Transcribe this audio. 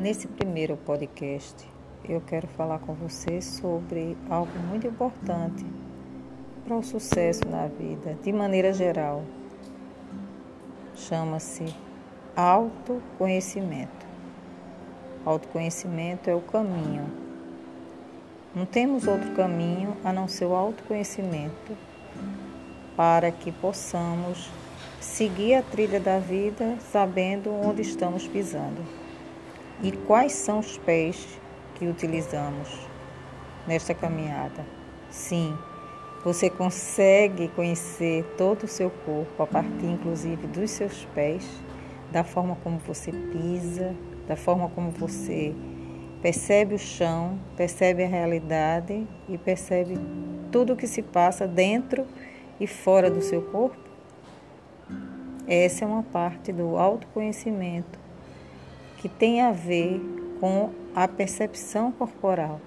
Nesse primeiro podcast, eu quero falar com você sobre algo muito importante para o sucesso na vida, de maneira geral. Chama-se autoconhecimento. Autoconhecimento é o caminho. Não temos outro caminho a não ser o autoconhecimento para que possamos seguir a trilha da vida sabendo onde estamos pisando. E quais são os pés que utilizamos nesta caminhada? Sim, você consegue conhecer todo o seu corpo, a partir inclusive dos seus pés, da forma como você pisa, da forma como você percebe o chão, percebe a realidade e percebe tudo o que se passa dentro e fora do seu corpo? Essa é uma parte do autoconhecimento que tem a ver com a percepção corporal.